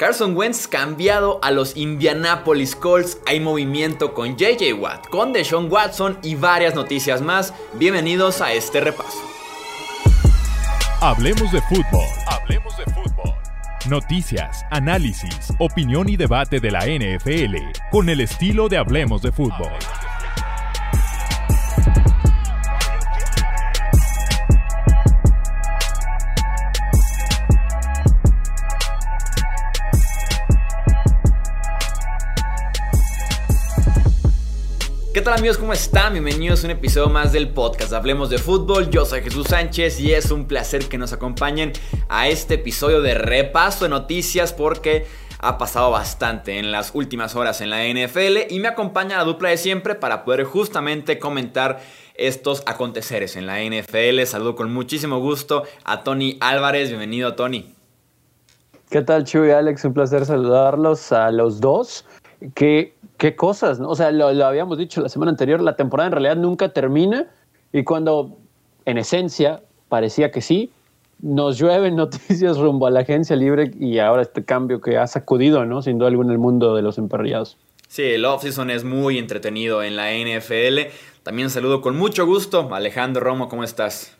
Carson Wentz cambiado a los Indianapolis Colts. Hay movimiento con JJ Watt, con Deshaun Watson y varias noticias más. Bienvenidos a este repaso. Hablemos de fútbol. Hablemos de fútbol. Noticias, análisis, opinión y debate de la NFL con el estilo de Hablemos de fútbol. Tal amigos? ¿Cómo están? Bienvenidos a un episodio más del podcast Hablemos de Fútbol. Yo soy Jesús Sánchez y es un placer que nos acompañen a este episodio de repaso de noticias porque ha pasado bastante en las últimas horas en la NFL y me acompaña la dupla de siempre para poder justamente comentar estos aconteceres en la NFL. Saludo con muchísimo gusto a Tony Álvarez. Bienvenido Tony. ¿Qué tal Chuy Alex? Un placer saludarlos a los dos. Qué cosas, ¿no? O sea, lo, habíamos dicho la semana anterior, la temporada en realidad nunca termina y cuando en esencia parecía que sí, nos llueven noticias rumbo a la agencia libre y ahora este cambio que ha sacudido, ¿no? Sin duda alguna el mundo de los emparrillados. Sí, el offseason es muy entretenido en la NFL. También saludo con mucho gusto. Alejandro Romo, ¿cómo estás?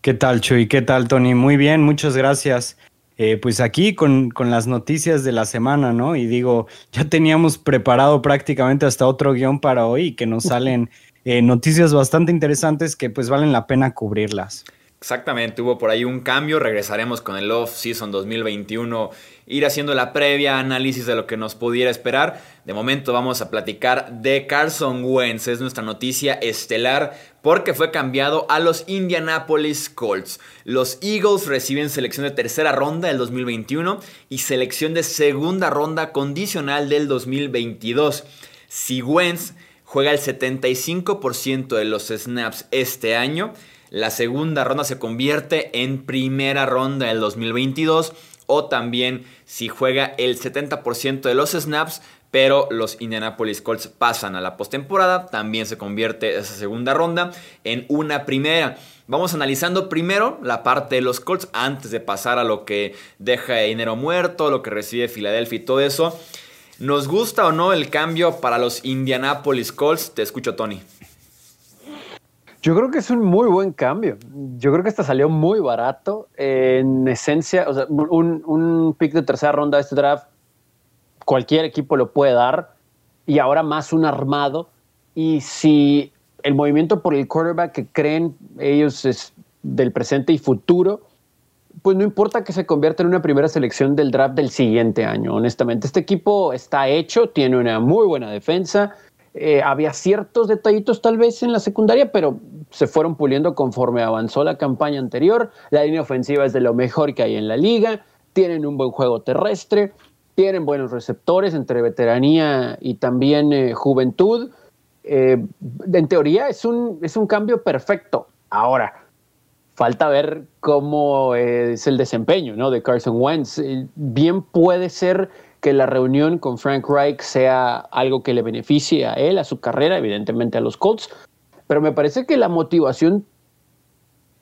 ¿Qué tal, Chuy? ¿Qué tal, Tony? Muy bien, muchas gracias. Eh, pues aquí con, las noticias de la semana, ¿no? Y digo, ya teníamos preparado prácticamente hasta otro guion para hoy que nos salen eh, noticias bastante interesantes que pues valen la pena cubrirlas. Exactamente, hubo por ahí un cambio, regresaremos con el Off Season 2021, ir haciendo la previa análisis de lo que nos pudiera esperar. De momento vamos a platicar de Carson Wentz, es nuestra noticia estelar porque fue cambiado a los Indianapolis Colts. Los Eagles reciben selección de tercera ronda del 2021 y selección de segunda ronda condicional del 2022. Si Wentz juega el 75% de los snaps este año, la segunda ronda se convierte en primera ronda del 2022 o también si juega el 70% de los snaps, pero los Indianapolis Colts pasan a la postemporada, también se convierte esa segunda ronda en una primera. Vamos analizando primero la parte de los Colts antes de pasar a lo que deja de dinero muerto, lo que recibe Filadelfia y todo eso. ¿Nos gusta o no el cambio para los Indianapolis Colts? Te escucho, Tony. Yo creo que es un muy buen cambio. Yo creo que esta salió muy barato. En esencia, o sea, un, un pick de tercera ronda de este draft, cualquier equipo lo puede dar. Y ahora más un armado. Y si el movimiento por el quarterback que creen ellos es del presente y futuro, pues no importa que se convierta en una primera selección del draft del siguiente año, honestamente. Este equipo está hecho, tiene una muy buena defensa eh, había ciertos detallitos tal vez en la secundaria, pero se fueron puliendo conforme avanzó la campaña anterior. La línea ofensiva es de lo mejor que hay en la liga. Tienen un buen juego terrestre. Tienen buenos receptores entre veteranía y también eh, juventud. Eh, en teoría es un, es un cambio perfecto. Ahora, falta ver cómo es el desempeño ¿no? de Carson Wentz. Bien puede ser que la reunión con Frank Reich sea algo que le beneficie a él, a su carrera, evidentemente a los Colts, pero me parece que la motivación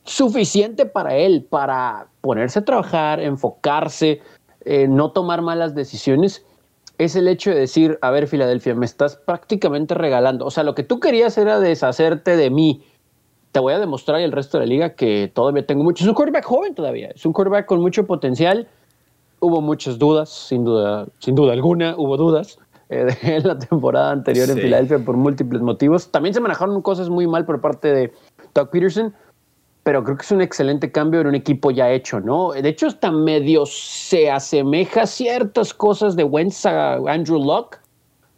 suficiente para él, para ponerse a trabajar, enfocarse, eh, no tomar malas decisiones, es el hecho de decir, a ver Filadelfia, me estás prácticamente regalando, o sea, lo que tú querías era deshacerte de mí, te voy a demostrar y el resto de la liga que todavía tengo mucho, es un quarterback joven todavía, es un quarterback con mucho potencial, hubo muchas dudas, sin duda, sin duda alguna, hubo dudas eh, en la temporada anterior en Filadelfia por múltiples motivos. También se manejaron cosas muy mal por parte de Doug Peterson, pero creo que es un excelente cambio en un equipo ya hecho, ¿no? De hecho, hasta medio se asemeja ciertas cosas de Wentz a Andrew Luck.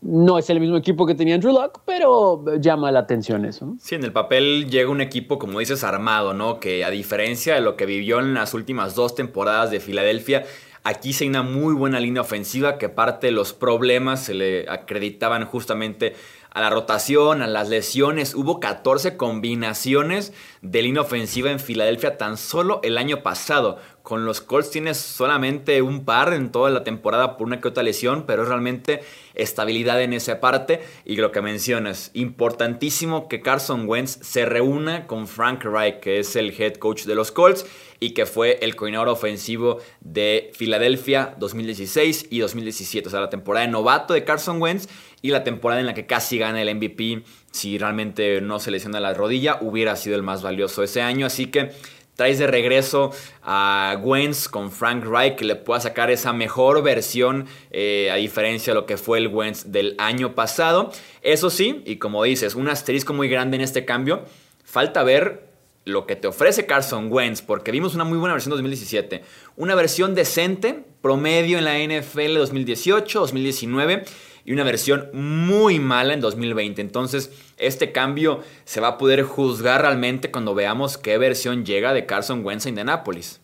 No es el mismo equipo que tenía Andrew Luck, pero llama la atención eso. Sí, en el papel llega un equipo, como dices, armado, ¿no? Que a diferencia de lo que vivió en las últimas dos temporadas de Filadelfia, Aquí se hay una muy buena línea ofensiva que parte de los problemas se le acreditaban justamente a la rotación, a las lesiones. Hubo 14 combinaciones de línea ofensiva en Filadelfia tan solo el año pasado, con los Colts tienes solamente un par en toda la temporada por una que otra lesión, pero es realmente estabilidad en esa parte. Y lo que mencionas, importantísimo que Carson Wentz se reúna con Frank Reich, que es el head coach de los Colts y que fue el coordinador ofensivo de Filadelfia 2016 y 2017. O sea, la temporada de novato de Carson Wentz y la temporada en la que casi gana el MVP. Si realmente no se lesiona la rodilla, hubiera sido el más valioso ese año. Así que traes de regreso a Wentz con Frank Reich que le pueda sacar esa mejor versión eh, a diferencia de lo que fue el Wentz del año pasado. Eso sí, y como dices, un asterisco muy grande en este cambio. Falta ver lo que te ofrece Carson Wentz, porque vimos una muy buena versión 2017, una versión decente, promedio en la NFL 2018, 2019 y una versión muy mala en 2020. Entonces, este cambio se va a poder juzgar realmente cuando veamos qué versión llega de Carson Wentz a Indianapolis.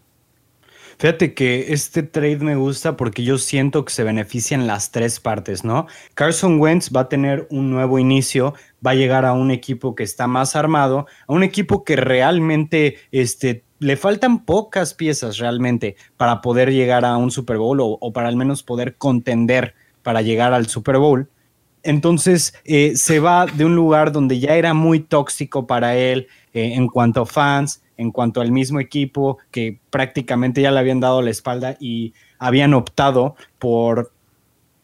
Fíjate que este trade me gusta porque yo siento que se benefician las tres partes, ¿no? Carson Wentz va a tener un nuevo inicio, va a llegar a un equipo que está más armado, a un equipo que realmente este, le faltan pocas piezas realmente para poder llegar a un Super Bowl o, o para al menos poder contender para llegar al Super Bowl. Entonces eh, se va de un lugar donde ya era muy tóxico para él eh, en cuanto a fans, en cuanto al mismo equipo que prácticamente ya le habían dado la espalda y habían optado por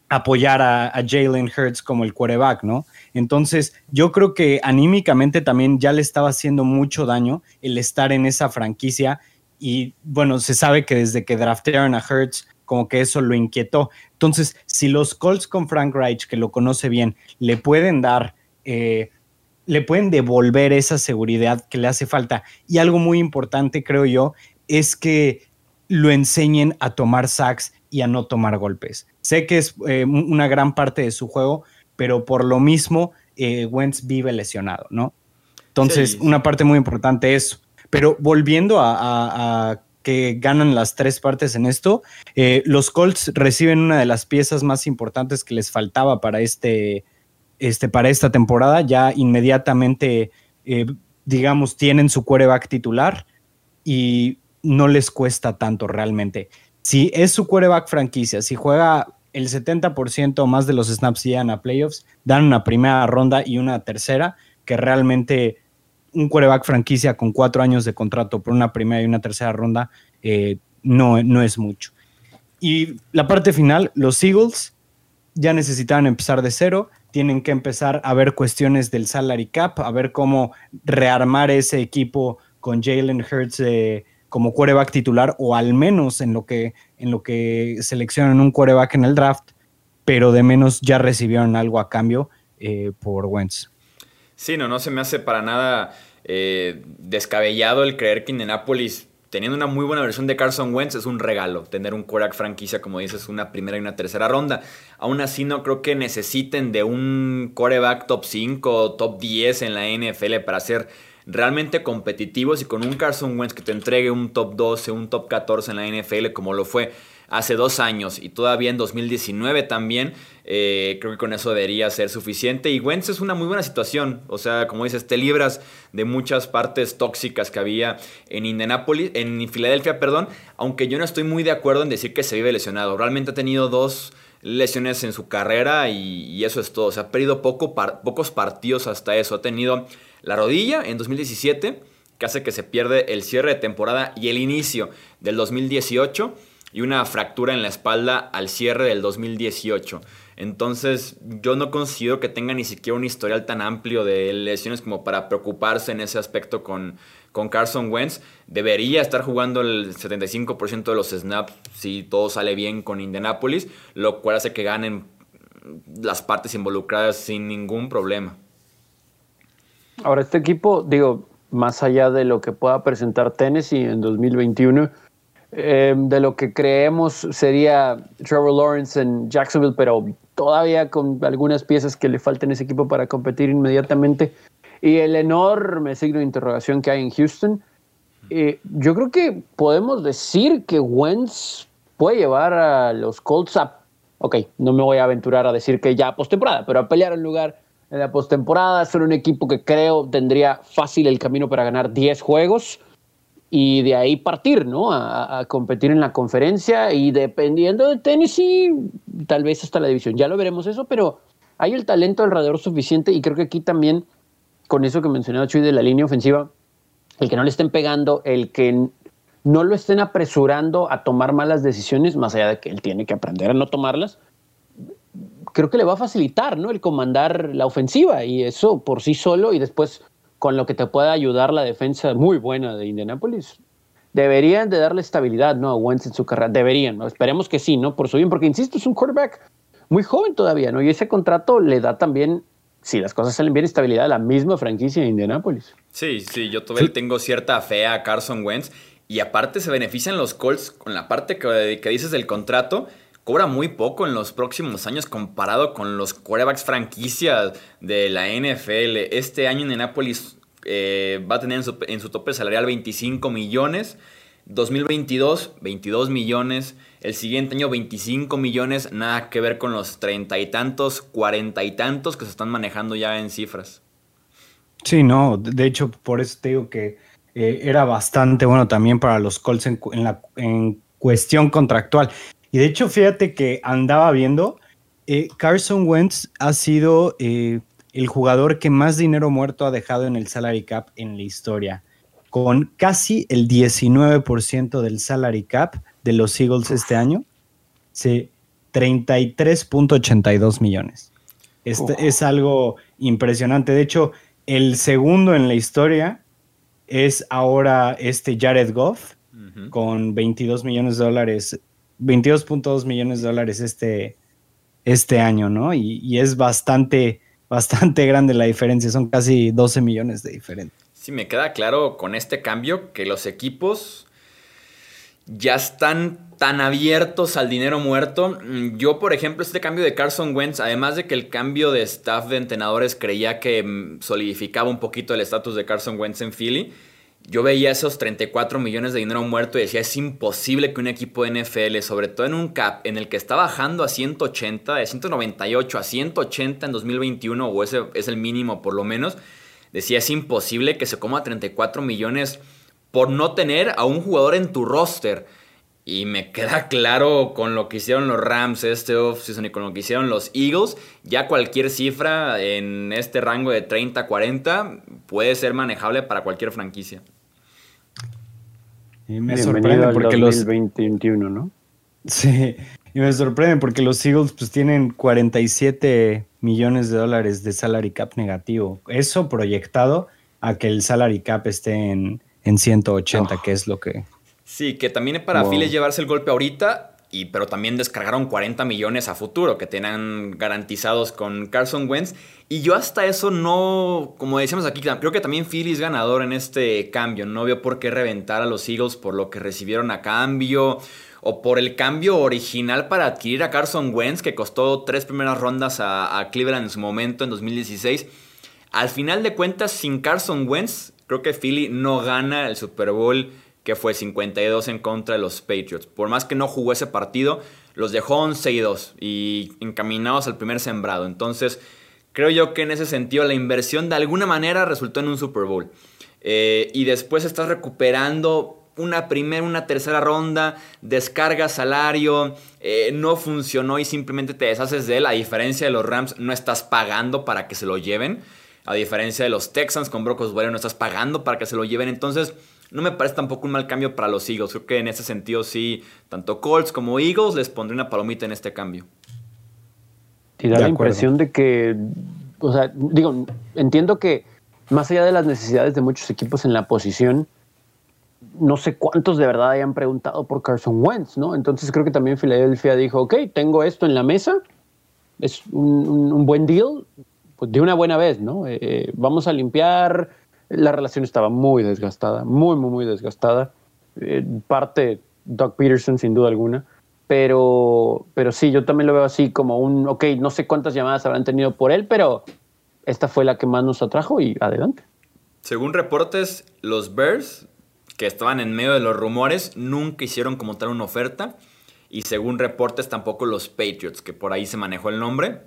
apoyar a, Jalen Hurts como el quarterback, ¿no? Entonces, yo creo que anímicamente también ya le estaba haciendo mucho daño el estar en esa franquicia y bueno, se sabe que desde que draftearon a Hurts como que eso lo inquietó. Entonces, si los Colts con Frank Reich, que lo conoce bien, le pueden dar, eh, le pueden devolver esa seguridad que le hace falta. Y algo muy importante, creo yo, es que lo enseñen a tomar sacks y a no tomar golpes. Sé que es eh, una gran parte de su juego, pero por lo mismo, eh, Wentz vive lesionado, ¿no? Entonces, una parte muy importante es eso. Pero volviendo a que ganan las tres partes en esto. Eh, los Colts reciben una de las piezas más importantes que les faltaba para, este, este, para esta temporada. Ya inmediatamente, eh, digamos, tienen su quarterback titular y no les cuesta tanto realmente. Si es su quarterback franquicia, si juega el 70% más de los snaps llegan a playoffs, dan una primera ronda y una tercera, que realmente un quarterback franquicia con cuatro años de contrato por una primera y una tercera ronda eh, no, no es mucho. Y la parte final, los Eagles ya necesitaban empezar de cero, tienen que empezar a ver cuestiones del salary cap, a ver cómo rearmar ese equipo con Jalen Hurts eh, como quarterback titular o al menos en lo que, en lo que seleccionan un quarterback en el draft, pero de menos ya recibieron algo a cambio eh, por Wentz. Sí, no, no se me hace para nada eh, descabellado el creer que Indianapolis, teniendo una muy buena versión de Carson Wentz, es un regalo. Tener un quarterback franquicia, como dices, una primera y una tercera ronda. Aún así, no creo que necesiten de un quarterback top 5 o top 10 en la NFL para ser realmente competitivos y con un Carson Wentz que te entregue un top 12, un top 14 en la NFL como lo fue hace dos años y todavía en 2019 también. Eh, creo que con eso debería ser suficiente. Y Wentz es una muy buena situación. O sea, como dices, te libras de muchas partes tóxicas que había en Indianapolis, en Filadelfia, perdón. Aunque yo no estoy muy de acuerdo en decir que se vive lesionado. Realmente ha tenido dos lesiones en su carrera y, eso es todo. O ha perdido poco pocos partidos hasta eso. Ha tenido la rodilla en 2017, que hace que se pierde el cierre de temporada y el inicio del 2018 y una fractura en la espalda al cierre del 2018. Entonces yo no considero que tenga ni siquiera un historial tan amplio de lesiones como para preocuparse en ese aspecto con, con Carson Wentz. Debería estar jugando el 75% de los snaps si todo sale bien con Indianapolis, lo cual hace que ganen las partes involucradas sin ningún problema. Ahora, este equipo, digo, más allá de lo que pueda presentar Tennessee en 2021, eh, de lo que creemos sería Trevor Lawrence en Jacksonville, pero todavía con algunas piezas que le faltan a ese equipo para competir inmediatamente. Y el enorme signo de interrogación que hay en Houston. Eh, yo creo que podemos decir que Wentz puede llevar a los Colts a. Ok, no me voy a aventurar a decir que ya postemporada, pero a pelear en lugar en la postemporada. Son un equipo que creo tendría fácil el camino para ganar 10 juegos y de ahí partir, ¿no? A, competir en la conferencia y dependiendo de Tennessee, tal vez hasta la división. Ya lo veremos eso, pero hay el talento alrededor suficiente y creo que aquí también, con eso que mencionaba Chuy de la línea ofensiva, el que no le estén pegando, el que no lo estén apresurando a tomar malas decisiones, más allá de que él tiene que aprender a no tomarlas, creo que le va a facilitar, ¿no? El comandar la ofensiva y eso por sí solo y después con lo que te pueda ayudar la defensa muy buena de Indianapolis. Deberían de darle estabilidad, ¿no? A Wentz en su carrera. Deberían, ¿no? Esperemos que sí, ¿no? Por su bien, porque insisto, es un quarterback muy joven todavía, ¿no? Y ese contrato le da también, si las cosas salen bien, estabilidad a la misma franquicia de Indianapolis. Sí, sí, yo todavía tengo cierta fe a Carson Wentz. Y aparte se benefician los Colts con la parte que, que dices del contrato cobra muy poco en los próximos años comparado con los quarterbacks franquicias de la NFL. Este año en Nápoles eh, va a tener en su, tope salarial 25 millones. 2022, 22 millones. El siguiente año, 25 millones. Nada que ver con los treinta y tantos, cuarenta y tantos que se están manejando ya en cifras. Sí, no. De hecho, por eso te digo que eh, era bastante bueno también para los Colts en, la, en cuestión contractual. Y de hecho, fíjate que andaba viendo, eh, Carson Wentz ha sido eh, el jugador que más dinero muerto ha dejado en el salary cap en la historia, con casi el 19% del salary cap de los Eagles este año, sí, 33.82 millones. Este es algo impresionante. De hecho, el segundo en la historia es ahora este Jared Goff, con 22 millones de dólares 22.2 millones de dólares este, este año, ¿no? Y, es bastante, bastante grande la diferencia, son casi 12 millones de diferencia. Sí, me queda claro con este cambio que los equipos ya están tan abiertos al dinero muerto. Yo, por ejemplo, este cambio de Carson Wentz, además de que el cambio de staff de entrenadores creía que mm, solidificaba un poquito el estatus de Carson Wentz en Philly, yo veía esos 34 millones de dinero muerto y decía, es imposible que un equipo de NFL, sobre todo en un cap en el que está bajando a 180, de 198 a 180 en 2021, o ese es el mínimo por lo menos, decía, es imposible que se coma 34 millones por no tener a un jugador en tu roster. Y me queda claro con lo que hicieron los Rams este offseason y con lo que hicieron los Eagles, ya cualquier cifra en este rango de 30-40 puede ser manejable para cualquier franquicia. Y me sorprende porque los 2021, ¿no? Sí, y me sorprende porque los Eagles pues tienen 47 millones de dólares de salary cap negativo. Eso proyectado a que el salary cap esté en, en 180, que es lo que Sí, que también es para wow. llevarse el golpe ahorita, y, pero también descargaron 40 millones a futuro que tenían garantizados con Carson Wentz. Y yo hasta eso no, como decíamos aquí, creo que también Philly es ganador en este cambio. No veo por qué reventar a los Eagles por lo que recibieron a cambio o por el cambio original para adquirir a Carson Wentz, que costó tres primeras rondas a, a Cleveland en su momento, en 2016. Al final de cuentas, sin Carson Wentz, creo que Philly no gana el Super Bowl que fue 52 en contra de los Patriots. Por más que no jugó ese partido, los dejó 11 y 2 y encaminados al primer sembrado. Entonces, creo yo que en ese sentido la inversión de alguna manera resultó en un Super Bowl. Eh, y después estás recuperando una primera, una tercera ronda, descarga salario, eh, no funcionó y simplemente te deshaces de él. A diferencia de los Rams, no estás pagando para que se lo lleven. A diferencia de los Texans con Brock Osweiler, no estás pagando para que se lo lleven. Entonces, no me parece tampoco un mal cambio para los Eagles. Creo que en ese sentido sí, tanto Colts como Eagles les pondré una palomita en este cambio. Y da la impresión de que, o sea, digo, entiendo que más allá de las necesidades de muchos equipos en la posición, no sé cuántos de verdad hayan preguntado por Carson Wentz, ¿no? Entonces creo que también Filadelfia dijo, ok, tengo esto en la mesa, es un, buen deal, pues de una buena vez, ¿no? Eh, eh, vamos a limpiar la relación estaba muy desgastada, muy, muy, muy desgastada. Eh, parte Doug Peterson, sin duda alguna. Pero, pero sí, yo también lo veo así como un, ok, no sé cuántas llamadas habrán tenido por él, pero esta fue la que más nos atrajo y adelante. Según reportes, los Bears, que estaban en medio de los rumores, nunca hicieron como tal una oferta. Y según reportes, tampoco los Patriots, que por ahí se manejó el nombre.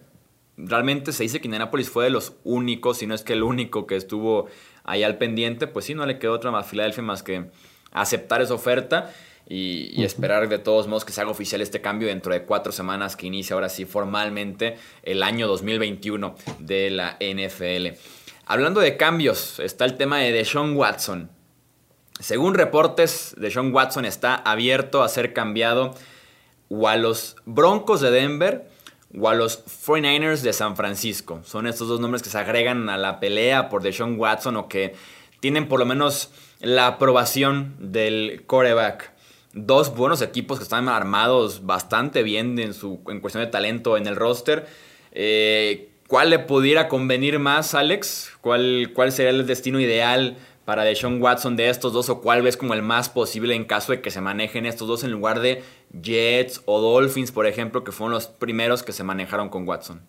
Realmente se dice que Indianapolis fue de los únicos, si no es que el único que estuvo ahí al pendiente, pues sí, no le quedó otra más Filadelfia más que aceptar esa oferta y, esperar de todos modos que se haga oficial este cambio dentro de cuatro semanas que inicia ahora sí formalmente el año 2021 de la NFL. Hablando de cambios, está el tema de Deshaun Watson. Según reportes, Deshaun Watson está abierto a ser cambiado o a los Broncos de Denver o a los 49ers de San Francisco. Son estos dos nombres que se agregan a la pelea por Deshaun Watson o que tienen por lo menos la aprobación del coreback. Dos buenos equipos que están armados bastante bien en, su, en cuestión de talento en el roster. Eh, ¿Cuál le pudiera convenir más, Alex? ¿Cuál, ¿Cuál sería el destino ideal para Deshaun Watson de estos dos? ¿O cuál ves como el más posible en caso de que se manejen estos dos en lugar de Jets o Dolphins, por ejemplo, que fueron los primeros que se manejaron con Watson?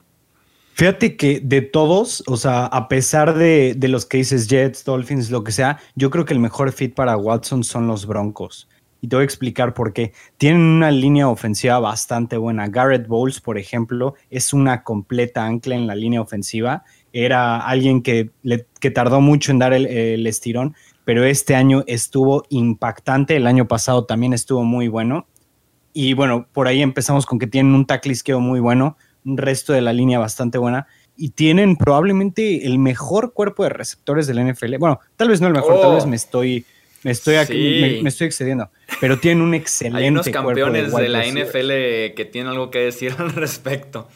Fíjate que de todos, o sea, a pesar de, los que dices Jets, Dolphins, lo que sea, yo creo que el mejor fit para Watson son los Broncos. Y te voy a explicar por qué. Tienen una línea ofensiva bastante buena. Garrett Bowles, por ejemplo, es una completa ancla en la línea ofensiva. Era alguien que, le, que tardó mucho en dar el, el estirón, pero este año estuvo impactante. El año pasado también estuvo muy bueno. Y bueno, por ahí empezamos con que tienen un tackle izquierdo muy bueno, un resto de la línea bastante buena. Y tienen probablemente el mejor cuerpo de receptores del NFL. Bueno, tal vez no el mejor, tal vez oh. me estoy, me estoy, aquí, me, estoy excediendo. Pero tienen un excelente. Hay unos campeones de, la NFL que tienen algo que decir al respecto.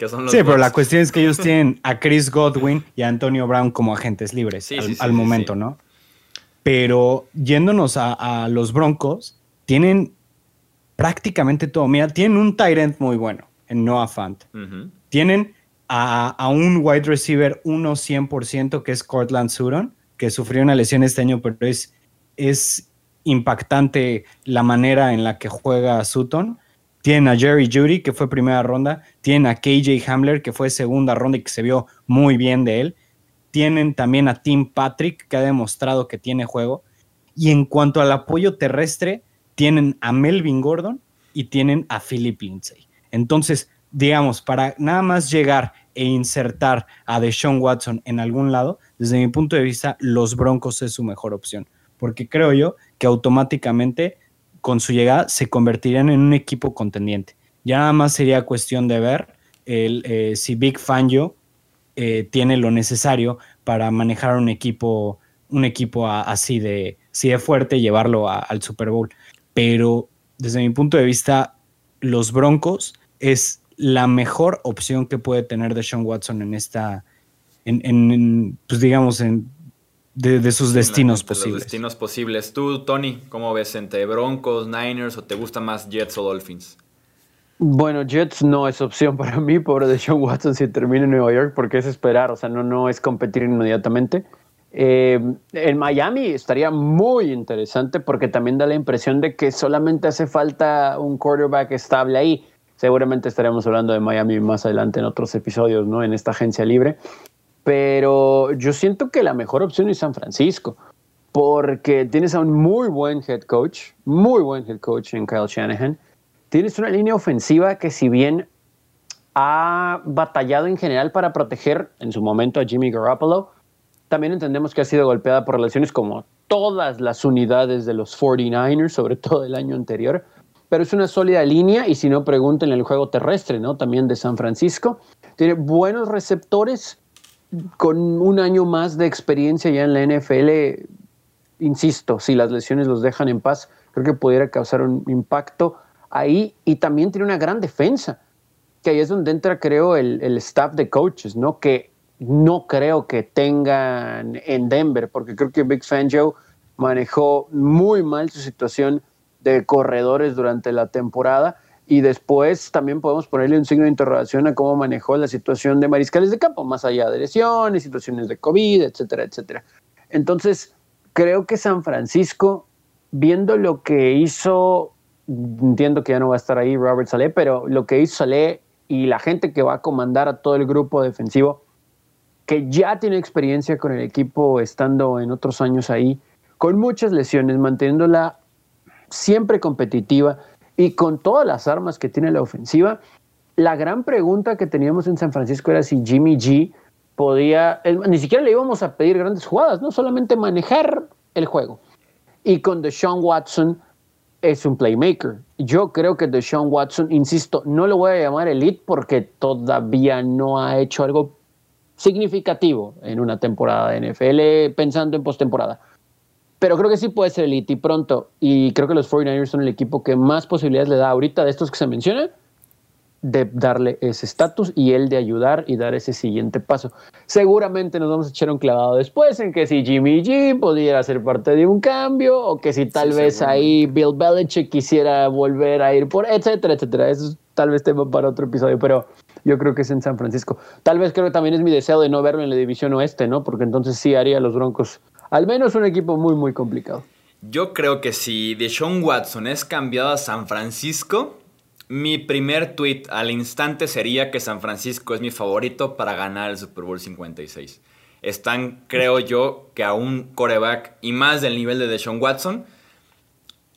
Que son los sí, pero la cuestión es que ellos tienen a Chris Godwin y a Antonio Brown como agentes libres al, momento, ¿no? Pero yéndonos a, a los Broncos, tienen prácticamente todo. Mira, tienen un end muy bueno en Noah Fant. Tienen a, un wide receiver 1 100% que es Cortland Sutton, que sufrió una lesión este año, pero es, es impactante la manera en la que juega Sutton. Tienen a Jerry Judy, que fue primera ronda. Tienen a KJ Hamler, que fue segunda ronda y que se vio muy bien de él. Tienen también a Tim Patrick, que ha demostrado que tiene juego. Y en cuanto al apoyo terrestre, tienen a Melvin Gordon y tienen a Philip Lindsay. Entonces, digamos, para nada más llegar e insertar a Deshaun Watson en algún lado, desde mi punto de vista, los Broncos es su mejor opción, porque creo yo que automáticamente con su llegada se convertirían en un equipo contendiente. Ya nada más sería cuestión de ver el, eh, si Big Fangio eh, tiene lo necesario para manejar un equipo, un equipo así, de, de fuerte y llevarlo al Super Bowl pero desde mi punto de vista, los Broncos es la mejor opción que puede tener de Sean Watson en esta, en, pues digamos, en, de, sus destinos posibles. destinos posibles. Tú, Tony, ¿cómo ves entre Broncos, Niners o te gusta más Jets o Dolphins? Bueno, Jets no es opción para mí, pobre de Sean Watson si termina en Nueva York, porque es esperar, o sea, no, no es competir inmediatamente. Eh, en Miami estaría muy interesante porque también da la impresión de que solamente hace falta un quarterback estable ahí. Seguramente estaremos hablando de Miami más adelante en otros episodios, ¿no? En esta agencia libre. Pero yo siento que la mejor opción es San Francisco porque tienes a un muy buen head coach, muy buen head coach en Kyle Shanahan. Tienes una línea ofensiva que si bien ha batallado en general para proteger en su momento a Jimmy Garoppolo, también entendemos que ha sido golpeada por lesiones como todas las unidades de los 49ers, sobre todo el año anterior. Pero es una sólida línea y si no, pregunten el juego terrestre, ¿no? También de San Francisco. Tiene buenos receptores con un año más de experiencia ya en la NFL. Insisto, si las lesiones los dejan en paz, creo que pudiera causar un impacto ahí. Y también tiene una gran defensa, que ahí es donde entra, creo, el, el staff de coaches, ¿no? Que no creo que tengan en Denver, porque creo que Big Fangio manejó muy mal su situación de corredores durante la temporada y después también podemos ponerle un signo de interrogación a cómo manejó la situación de mariscales de campo, más allá de lesiones, situaciones de COVID, etcétera, etcétera. Entonces, creo que San Francisco, viendo lo que hizo, entiendo que ya no va a estar ahí Robert Saleh, pero lo que hizo Saleh y la gente que va a comandar a todo el grupo defensivo, que ya tiene experiencia con el equipo estando en otros años ahí, con muchas lesiones, manteniéndola siempre competitiva y con todas las armas que tiene la ofensiva. La gran pregunta que teníamos en San Francisco era si Jimmy G podía, ni siquiera le íbamos a pedir grandes jugadas, no solamente manejar el juego. Y con Deshaun Watson es un playmaker. Yo creo que Deshaun Watson, insisto, no lo voy a llamar elite porque todavía no ha hecho algo significativo en una temporada de NFL pensando en postemporada. Pero creo que sí puede ser elite y pronto. Y creo que los 49ers son el equipo que más posibilidades le da ahorita de estos que se mencionan de darle ese estatus y él de ayudar y dar ese siguiente paso. Seguramente nos vamos a echar un clavado después en que si Jimmy G pudiera ser parte de un cambio o que si tal vez ahí Bill Belichick quisiera volver a ir por, etcétera, etcétera. Eso es tal vez tema para otro episodio, pero yo creo que es en San Francisco. Tal vez creo que también es mi deseo de no verlo en la división oeste, ¿no? Porque entonces sí haría los Broncos al menos un equipo muy, muy complicado. Yo creo que si Deshaun Watson es cambiado a San Francisco, mi primer tweet al instante sería que San Francisco es mi favorito para ganar el Super Bowl 56. Están, creo yo, que a un coreback y más del nivel de Deshaun Watson,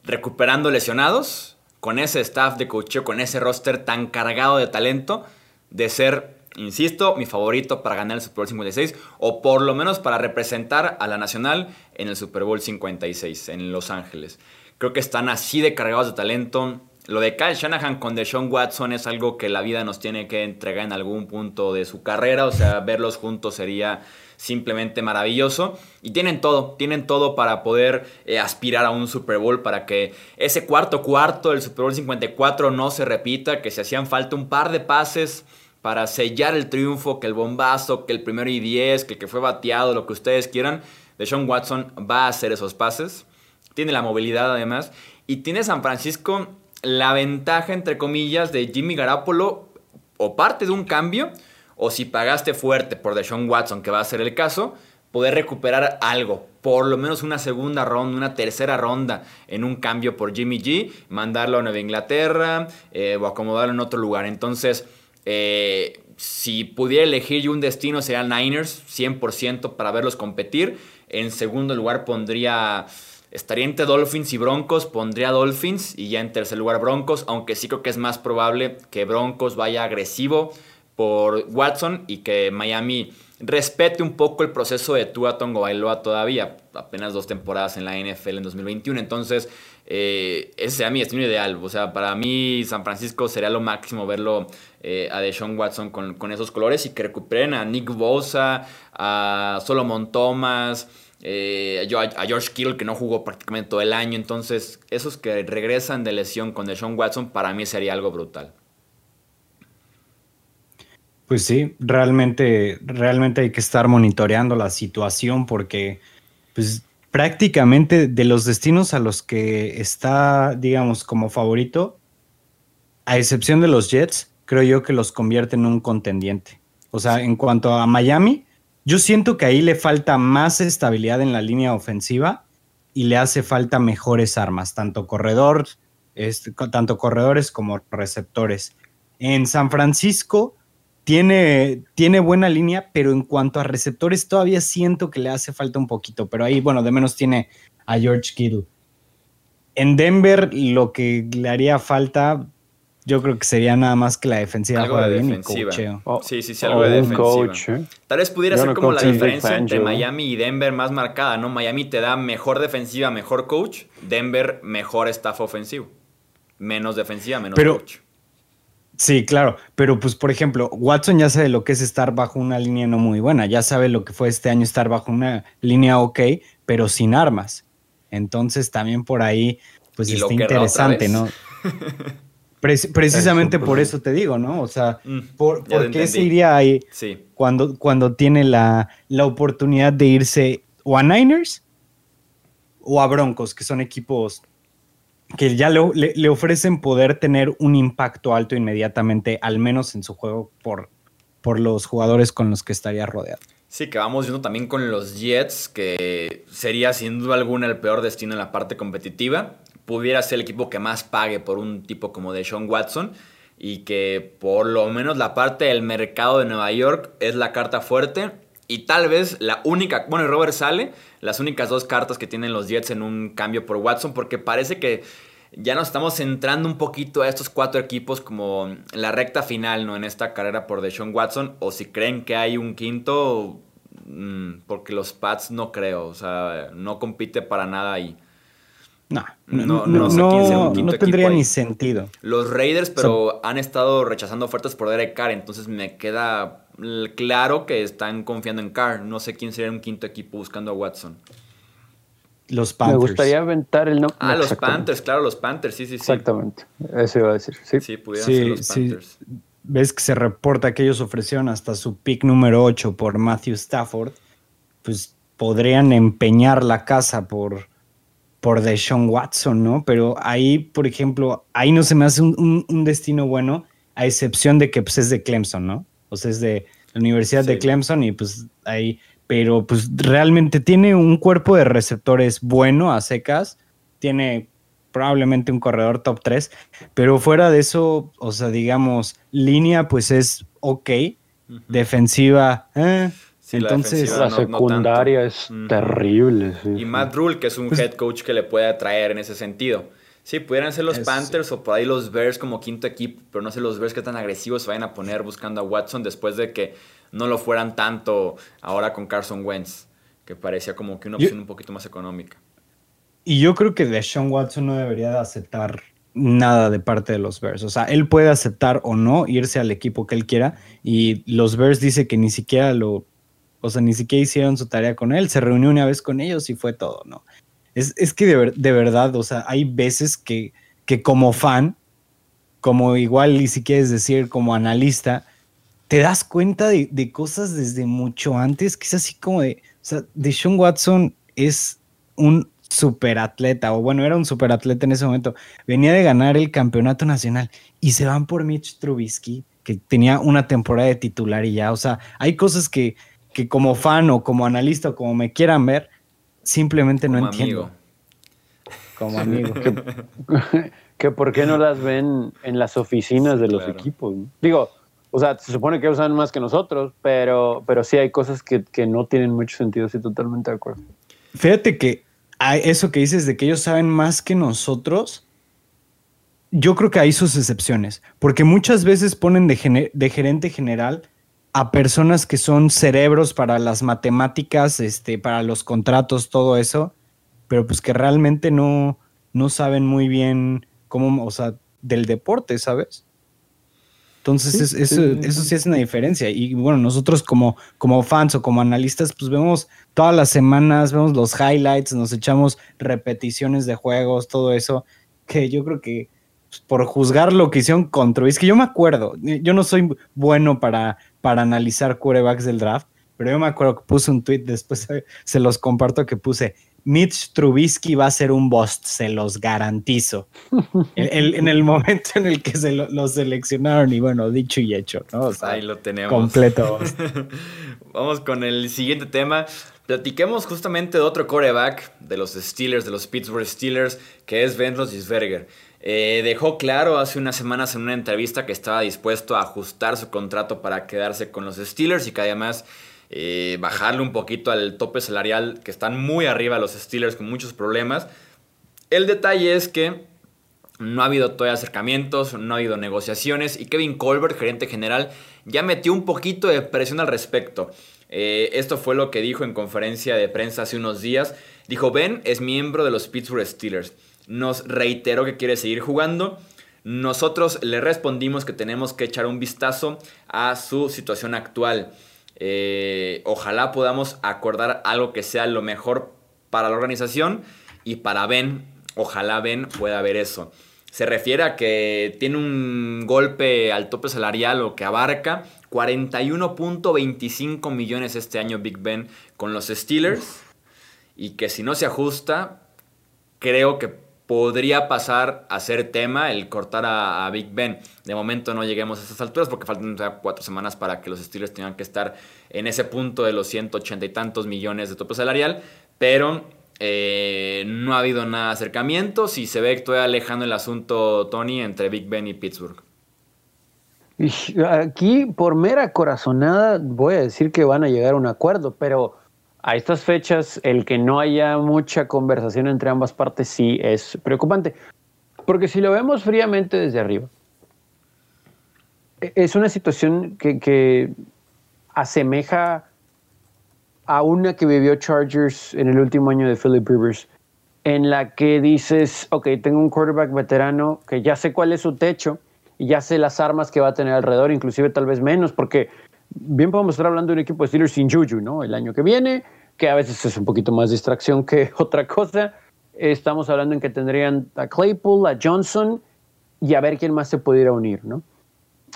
recuperando lesionados, con ese staff de coaching, con ese roster tan cargado de talento, de ser, insisto, mi favorito para ganar el Super Bowl 56, o por lo menos para representar a la nacional en el Super Bowl 56 en Los Ángeles. Creo que están así de cargados de talento lo de Kyle Shanahan con Deshaun Watson es algo que la vida nos tiene que entregar en algún punto de su carrera. O sea, verlos juntos sería simplemente maravilloso. Y tienen todo, tienen todo para poder eh, aspirar a un Super Bowl, para que ese cuarto cuarto del Super Bowl 54 no se repita, que se hacían falta un par de pases para sellar el triunfo, que el bombazo, que el primero y diez, que que fue bateado, lo que ustedes quieran. Deshaun Watson va a hacer esos pases. Tiene la movilidad además. Y tiene San Francisco la ventaja, entre comillas, de Jimmy Garapolo o parte de un cambio, o si pagaste fuerte por Deshaun Watson, que va a ser el caso, poder recuperar algo, por lo menos una segunda ronda, una tercera ronda en un cambio por Jimmy G, mandarlo a Nueva Inglaterra eh, o acomodarlo en otro lugar. Entonces, eh, si pudiera elegir yo un destino sería Niners, 100% para verlos competir. En segundo lugar pondría Estaría entre Dolphins y Broncos, pondría Dolphins y ya en tercer lugar Broncos, aunque sí creo que es más probable que Broncos vaya agresivo por Watson y que Miami respete un poco el proceso de Tua Tongo Bailoa todavía, apenas dos temporadas en la NFL en 2021, entonces eh, ese sería mi destino ideal, o sea, para mí San Francisco sería lo máximo verlo eh, a Deshaun Watson con, esos colores y que recuperen a Nick Bosa, a Solomon Thomas, eh, a, George Kittle que no jugó prácticamente todo el año. Entonces, esos que regresan de lesión con Deshaun Watson, para mí sería algo brutal. Pues sí, realmente, realmente hay que estar monitoreando la situación porque, pues, prácticamente de los destinos a los que está, digamos, como favorito, a excepción de los Jets, creo yo que los convierte en un contendiente. O sea, en cuanto a Miami, yo siento que ahí le falta más estabilidad en la línea ofensiva y le hace falta mejores armas, tanto, corredor, tanto corredores como receptores. En San Francisco tiene, tiene buena línea, pero en cuanto a receptores todavía siento que le hace falta un poquito, pero ahí, bueno, de menos tiene a George Kittle. En Denver lo que le haría falta, yo creo que sería nada más que la defensiva algo de defensiva. sí, sí, sí, algo de defensiva. ¿eh? Tal vez pudiera ser como la diferencia entre Miami y Denver más marcada, ¿no? Miami te da mejor defensiva, mejor coach. Denver, mejor staff ofensivo. Menos defensiva, menos coach. Sí, claro, pero pues por ejemplo, Watson ya sabe lo que es estar bajo una línea no muy buena, ya sabe lo que fue este año estar bajo una línea ok, pero sin armas. Entonces también por ahí, pues está interesante, ¿no? precisamente por eso te digo, ¿no? O sea, mm, por, qué se iría ahí cuando, cuando tiene la, oportunidad de irse o a Niners o a Broncos, que son equipos que ya le, ofrecen poder tener un impacto alto inmediatamente, al menos en su juego, por, por los jugadores con los que estaría rodeado. Sí, que vamos viendo también con los Jets, que sería sin duda alguna el peor destino en la parte competitiva pudiera ser el equipo que más pague por un tipo como de Sean Watson y que por lo menos la parte del mercado de Nueva York es la carta fuerte y tal vez la única, bueno, Robert sale, las únicas dos cartas que tienen los Jets en un cambio por Watson porque parece que ya nos estamos centrando un poquito a estos cuatro equipos como la recta final, ¿no? En esta carrera por Deshaun Watson. O si creen que hay un quinto, mm, porque los Pats no creo. O sea, no compite para nada ahí. No, no, no, tendría ni sentido. Los Raiders, pero han estado rechazando ofertas por Derek Carr, entonces me queda claro que están confiando en Carr. No sé quién sería un quinto equipo buscando a Watson. Los Panthers. Me gustaría aventar el nombre. Ah, los Panthers, claro, los Panthers, sí, sí, sí. Exactamente, eso iba a decir. Sí, sí pudieran ser los Panthers. Ves que se reporta que ellos ofrecieron hasta su pick número 8 por Matthew Stafford. Pues podrían empeñar la casa por, por Deshaun Watson, ¿no? Pero ahí, por ejemplo, ahí no se me hace un, destino bueno, a excepción de que pues, es de Clemson, ¿no? O sea, es de la Universidad de Clemson y pues ahí pero pues realmente tiene un cuerpo de receptores bueno a secas, tiene probablemente un corredor top 3, pero fuera de eso, o sea, digamos, línea pues es ok, defensiva, eh, entonces la, secundaria es terrible. y Matt Rule, que es un pues head coach que le puede atraer en ese sentido. Sí, pudieran ser los Panthers o por ahí los Bears como quinto equipo, pero no sé los Bears que tan agresivos se vayan a poner buscando a Watson después de que no lo fueran tanto ahora con Carson Wentz, que parecía como que una opción un poquito más económica. Y yo creo que Deshaun Watson no debería de aceptar nada de parte de los Bears. O sea, él puede aceptar o no irse al equipo que él quiera y los Bears dice que ni siquiera lo, o sea, ni siquiera hicieron su tarea con él, se reunió una vez con ellos y fue todo, ¿no? Es, que de, verdad, o sea, hay veces que, que como fan, como igual y si quieres decir como analista, te das cuenta de, cosas desde mucho antes, que es así como de, o sea, Deshaun Watson es un superatleta, o bueno, era un superatleta en ese momento, venía de ganar el campeonato nacional y se van por Mitch Trubisky, que tenía una temporada de titular y ya, o sea, hay cosas que, que como fan o como analista o como me quieran ver, simplemente no entiendo. Como amigo. que, por qué no las ven en las oficinas de los equipos. Digo, o sea, se supone que usan más que nosotros, pero, pero sí hay cosas que, no tienen mucho sentido, estoy totalmente de acuerdo. Fíjate que hay eso que dices de que ellos saben más que nosotros, yo creo que hay sus excepciones, porque muchas veces ponen de, de gerente general a personas que son cerebros para las matemáticas, este, para los contratos, todo eso, pero pues que realmente no, no saben muy bien cómo, o sea, del deporte, ¿sabes? Entonces, eso, eso sí es una diferencia. Y bueno, nosotros como, como fans o como analistas, pues vemos todas las semanas, vemos los highlights, nos echamos repeticiones de juegos, todo eso, que yo creo que por juzgar lo que hicieron contra es que yo me acuerdo, yo no soy bueno para, para analizar quarterbacks del draft, pero yo me acuerdo que puse un tweet, después se los comparto que puse, Mitch Trubisky va a ser un bust, se los garantizo. en el momento en el que se lo, seleccionaron y bueno, dicho y hecho, ¿no? Ahí lo tenemos. Completo. Vamos con el siguiente tema. Platiquemos justamente de otro coreback de los Steelers, de los Pittsburgh Steelers, que es Ben Roethlisberger. Eh, dejó claro hace unas semanas en una entrevista que estaba dispuesto a ajustar su contrato para quedarse con los Steelers y que además eh, bajarle un poquito al tope salarial que están muy arriba los Steelers con muchos problemas. El detalle es que no ha habido todavía acercamientos, no ha habido negociaciones y Kevin Colbert, gerente general, ya metió un poquito de presión al respecto. Eh, esto fue lo que dijo en conferencia de prensa hace unos días. Dijo, Ben es miembro de los Pittsburgh Steelers nos reiteró que quiere seguir jugando. Nosotros le respondimos que tenemos que echar un vistazo a su situación actual. Eh, ojalá podamos acordar algo que sea lo mejor para la organización y para Ben. Ojalá Ben pueda ver eso. Se refiere a que tiene un golpe al tope salarial o que abarca 41.25 millones este año Big Ben con los Steelers. Y que si no se ajusta, creo que podría pasar a ser tema el cortar a, Big Ben. De momento no lleguemos a esas alturas porque faltan cuatro semanas para que los Steelers tengan que estar en ese punto de los 180 y tantos millones de tope salarial, pero eh, no ha habido nada de acercamiento. Si se ve que estoy alejando el asunto, Tony, entre Big Ben y Pittsburgh. Aquí, por mera corazonada, voy a decir que van a llegar a un acuerdo, pero a estas fechas el que no haya mucha conversación entre ambas partes sí es preocupante. Porque si lo vemos fríamente desde arriba, e-, es una situación que, asemeja a una que vivió Chargers en el último año de Philip Rivers, en la que dices, ok, tengo un quarterback veterano que ya sé cuál es su techo y ya sé las armas que va a tener alrededor, inclusive tal vez menos, porque bien podemos estar hablando de un equipo de Steelers sin Juju, ¿no? El año que viene, que a veces es un poquito más distracción que otra cosa. Estamos hablando en que tendrían a Claypool, a Johnson y a ver quién más se pudiera unir, ¿no?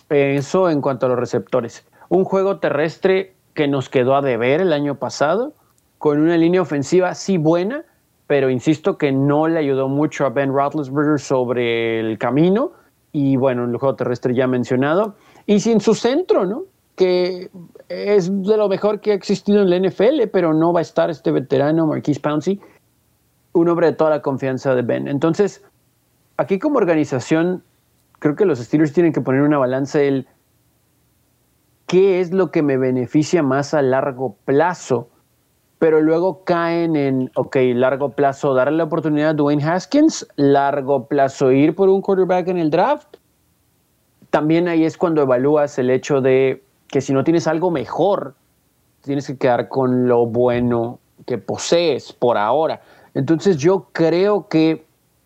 Eso en cuanto a los receptores. Un juego terrestre que nos quedó a deber el año pasado, con una línea ofensiva sí buena, pero insisto que no le ayudó mucho a Ben Roethlisberger sobre el camino. Y bueno, el juego terrestre ya mencionado. Y sin su centro, ¿no? Que es de lo mejor que ha existido en la NFL, pero no va a estar este veterano Marquise Pouncey, un hombre de toda la confianza de Ben. Entonces, aquí como organización, creo que los Steelers tienen que poner una balanza el qué es lo que me beneficia más a largo plazo, pero luego caen en, ok, largo plazo, darle la oportunidad a Dwayne Haskins, largo plazo, ir por un quarterback en el draft. También ahí es cuando evalúas el hecho de que si no tienes algo mejor, tienes que quedar con lo bueno que posees por ahora. Entonces yo creo que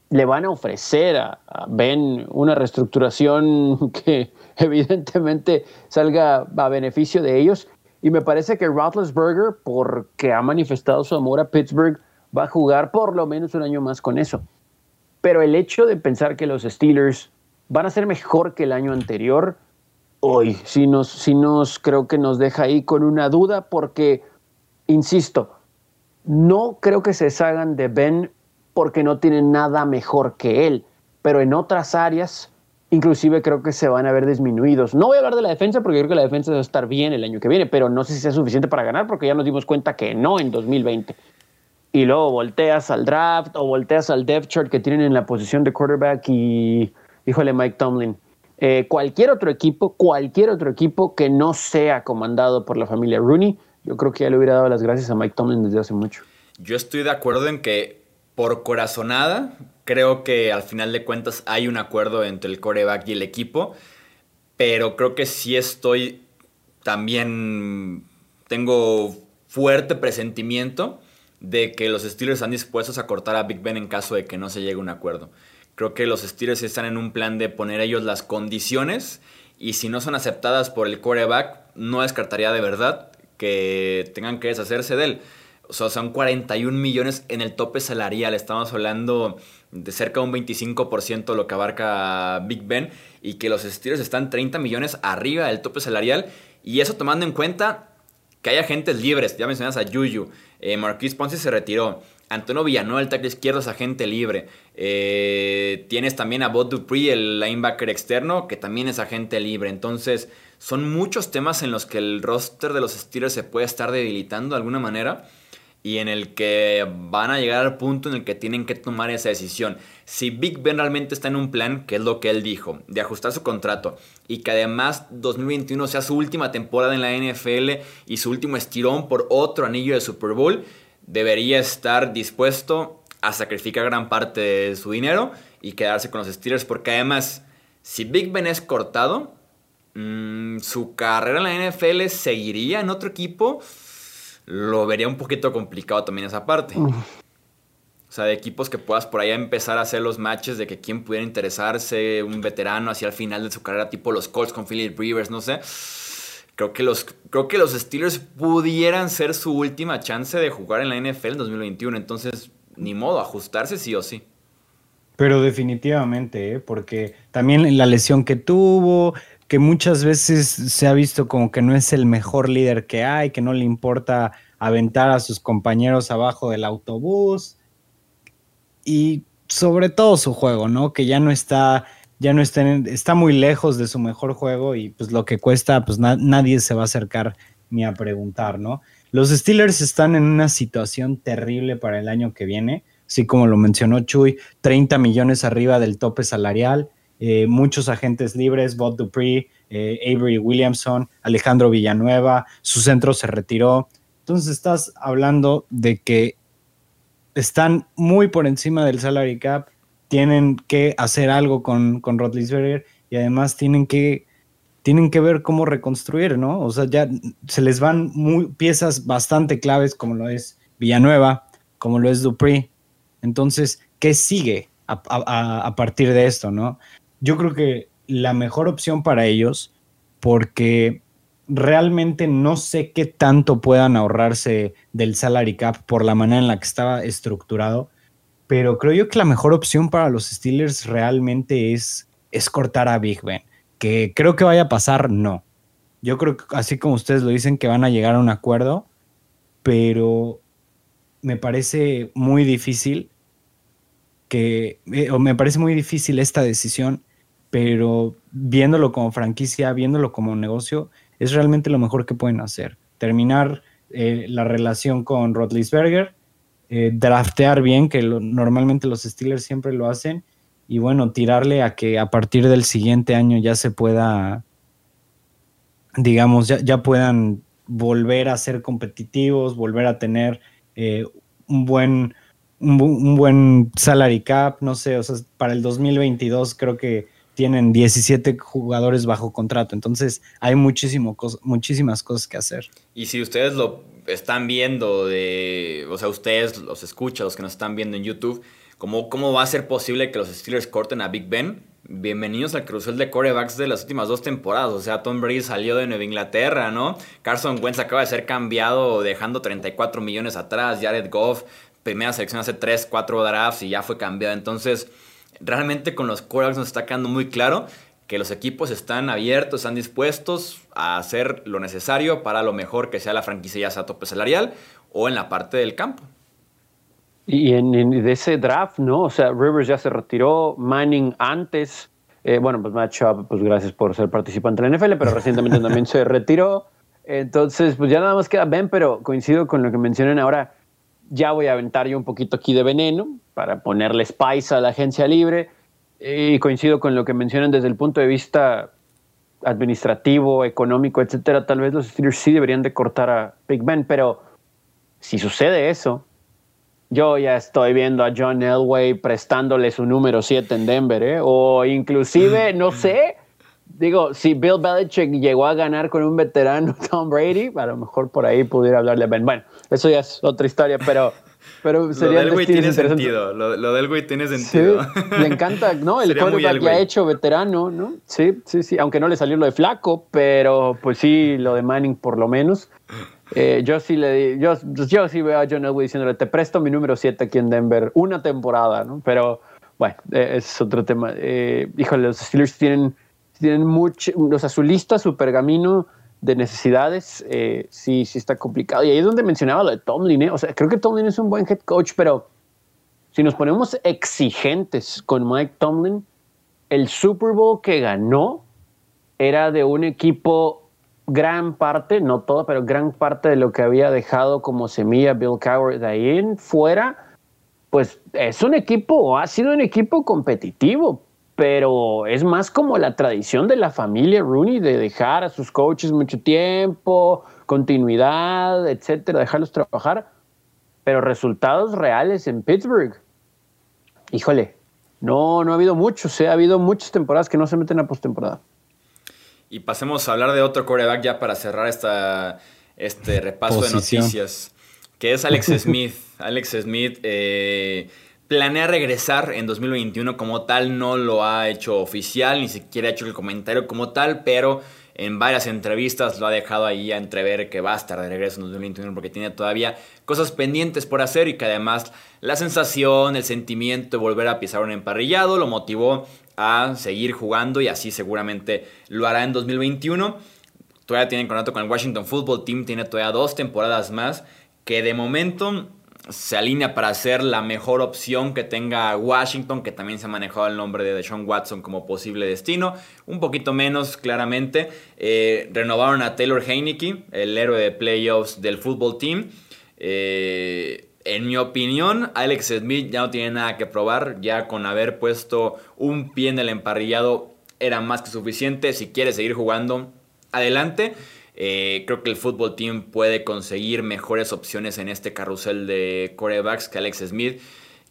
le van a ofrecer a, Ben una reestructuración que evidentemente salga a beneficio de ellos. Y me parece que Roethlisberger, porque ha manifestado su amor a Pittsburgh, va a jugar por lo menos un año más con eso. Pero el hecho de pensar que los Steelers van a ser mejor que el año anterior, hoy sí nos, sí nos creo que nos deja ahí con una duda, porque, insisto, no creo que se deshagan de Ben porque no tienen nada mejor que él, pero en otras áreas inclusive creo que se van a ver disminuidos. No voy a hablar de la defensa porque creo que la defensa va a estar bien el año que viene, pero no sé si sea suficiente para ganar porque ya nos dimos cuenta que no en 2020. Y luego volteas al draft o volteas al depth chart que tienen en la posición de quarterback y, híjole, Mike Tomlin. Eh, cualquier otro equipo, cualquier otro equipo que no sea comandado por la familia Rooney, yo creo que ya le hubiera dado las gracias a Mike Tomlin desde hace mucho. Yo estoy de acuerdo en que por corazonada, creo que al final de cuentas hay un acuerdo entre el coreback y el equipo, pero creo que sí estoy también, tengo fuerte presentimiento de que los Steelers están dispuestos a cortar a Big Ben en caso de que no se llegue a un acuerdo. Creo que los Steelers están en un plan de poner ellos las condiciones y si no son aceptadas por el coreback, no descartaría de verdad que tengan que deshacerse de él. O sea, son 41 millones en el tope salarial. Estamos hablando de cerca de un 25% lo que abarca Big Ben. Y que los Steelers están 30 millones arriba del tope salarial. Y eso tomando en cuenta que hay agentes libres. Ya mencionas a Juju. Eh, Marquis Ponce se retiró. Antonio Villanueva, el tackle izquierdo, es agente libre. Eh, tienes también a Bob Dupree, el linebacker externo, que también es agente libre. Entonces, son muchos temas en los que el roster de los Steelers se puede estar debilitando de alguna manera y en el que van a llegar al punto en el que tienen que tomar esa decisión. Si Big Ben realmente está en un plan, que es lo que él dijo, de ajustar su contrato y que además 2021 sea su última temporada en la NFL y su último estirón por otro anillo de Super Bowl, debería estar dispuesto a sacrificar gran parte de su dinero y quedarse con los Steelers porque además si Big Ben es cortado, mm, su carrera en la NFL seguiría en otro equipo lo vería un poquito complicado también esa parte. O sea, de equipos que puedas por ahí empezar a hacer los matches de que quién pudiera interesarse, un veterano hacia el final de su carrera, tipo los Colts con Philip Rivers, no sé. Creo que, los, creo que los Steelers pudieran ser su última chance de jugar en la NFL en 2021. Entonces, ni modo, ajustarse sí o sí. Pero definitivamente, ¿eh? porque también la lesión que tuvo, que muchas veces se ha visto como que no es el mejor líder que hay, que no le importa aventar a sus compañeros abajo del autobús y sobre todo su juego, ¿no? Que ya no está, ya no está, está muy lejos de su mejor juego y pues lo que cuesta, pues nadie se va a acercar ni a preguntar, ¿no? Los Steelers están en una situación terrible para el año que viene, así como lo mencionó Chuy, 30 millones arriba del tope salarial eh, muchos agentes libres, Bob Dupree, eh, Avery Williamson, Alejandro Villanueva, su centro se retiró. Entonces estás hablando de que están muy por encima del salary cap, tienen que hacer algo con, con Rotlisberger y además tienen que, tienen que ver cómo reconstruir, ¿no? O sea, ya se les van muy, piezas bastante claves como lo es Villanueva, como lo es Dupree, Entonces, ¿qué sigue a, partir de esto, no? Yo creo que la mejor opción para ellos, porque realmente no sé qué tanto puedan ahorrarse del salary cap por la manera en la que estaba estructurado, pero creo yo que la mejor opción para los Steelers realmente es, es cortar a Big Ben. Que creo que vaya a pasar, no. Yo creo que así como ustedes lo dicen, que van a llegar a un acuerdo, pero me parece muy difícil que, eh, o me parece muy difícil esta decisión, pero viéndolo como franquicia, viéndolo como negocio, es realmente lo mejor que pueden hacer. Terminar eh, la relación con Rotlisberger, eh, draftear bien, que normalmente los Steelers siempre lo hacen, y bueno, tirarle a que a partir del siguiente año ya se pueda, digamos, ya, ya puedan volver a ser competitivos, volver a tener un buen un, buen salary cap, no sé, o sea, para el 2022 creo que tienen 17 jugadores bajo contrato, entonces hay muchísimo muchísimas cosas que hacer. Y si ustedes lo están viendo de, o sea, ustedes los escuchan, los que nos están viendo en YouTube, ¿cómo, cómo va a ser posible que los Steelers corten a Big Ben? Bienvenidos al crucel de corebacks de las últimas dos temporadas. O sea, Tom Brady salió de Nueva Inglaterra, ¿no? Carson Wentz acaba de ser cambiado dejando 34 millones atrás. Jared Goff primera selección hace 3, 4 drafts y ya fue cambiado. Entonces, realmente con los quarterbacks nos está quedando muy claro que los equipos están abiertos, están dispuestos a hacer lo necesario para lo mejor que sea la franquicia, ya sea a tope salarial o en la parte del campo. Y en, de ese draft, ¿no? O sea, Rivers ya se retiró, Manning antes. Eh, bueno, pues Matt pues gracias por ser participante en la NFL, pero recientemente también se retiró. Entonces, pues ya nada más queda Ben, pero coincido con lo que mencionan ahora ya voy a aventar yo un poquito aquí de veneno para ponerle spice a la agencia libre. Y coincido con lo que mencionan desde el punto de vista administrativo, económico, etcétera. Tal vez los Steelers sí deberían de cortar a Big Ben, pero si sucede eso, yo ya estoy viendo a John Elway prestándole su número 7 en Denver, ¿eh? o inclusive, no sé, digo, si Bill Belichick llegó a ganar con un veterano Tom Brady, a lo mejor por ahí pudiera hablarle a Ben. Bueno, eso ya es otra historia, pero, pero sería lo del güey tiene sentido. Lo, del güey tiene sentido. le encanta, ¿no? El quarterback ya hecho veterano, ¿no? Sí, sí, sí. Aunque no le salió lo de flaco, pero pues sí, lo de Manning por lo menos. Eh, yo sí le yo, yo sí veo a John Elway diciéndole, te presto mi número 7 aquí en Denver, una temporada, ¿no? Pero bueno, eh, es otro tema. Eh, híjole, los Steelers tienen, tienen mucho, o sea, su lista, su pergamino de necesidades, eh, sí, sí está complicado. Y ahí es donde mencionaba lo de Tomlin. ¿eh? O sea, creo que Tomlin es un buen head coach, pero si nos ponemos exigentes con Mike Tomlin, el Super Bowl que ganó era de un equipo gran parte, no todo, pero gran parte de lo que había dejado como semilla Bill Cowher de ahí en fuera, pues es un equipo, ha sido un equipo competitivo, pero es más como la tradición de la familia Rooney de dejar a sus coaches mucho tiempo, continuidad, etcétera, dejarlos trabajar, pero resultados reales en Pittsburgh. Híjole, no, no ha habido muchos, ¿eh? ha habido muchas temporadas que no se meten a postemporada. Y pasemos a hablar de otro coreback ya para cerrar esta, este repaso de noticias, que es Alex Smith. Alex Smith, eh, planea regresar en 2021 como tal, no lo ha hecho oficial, ni siquiera ha hecho el comentario como tal, pero en varias entrevistas lo ha dejado ahí a entrever que va a estar de regreso en 2021 porque tiene todavía cosas pendientes por hacer y que además la sensación, el sentimiento de volver a pisar un emparrillado lo motivó a seguir jugando y así seguramente lo hará en 2021. Todavía tiene contrato con el Washington Football Team, tiene todavía dos temporadas más que de momento se alinea para ser la mejor opción que tenga Washington, que también se ha manejado el nombre de Deshaun Watson como posible destino. Un poquito menos, claramente. Eh, renovaron a Taylor Heineke, el héroe de playoffs del fútbol team. Eh, en mi opinión, Alex Smith ya no tiene nada que probar. Ya con haber puesto un pie en el emparrillado era más que suficiente. Si quiere seguir jugando, adelante. Eh, creo que el fútbol team puede conseguir mejores opciones en este carrusel de corebacks que Alex Smith.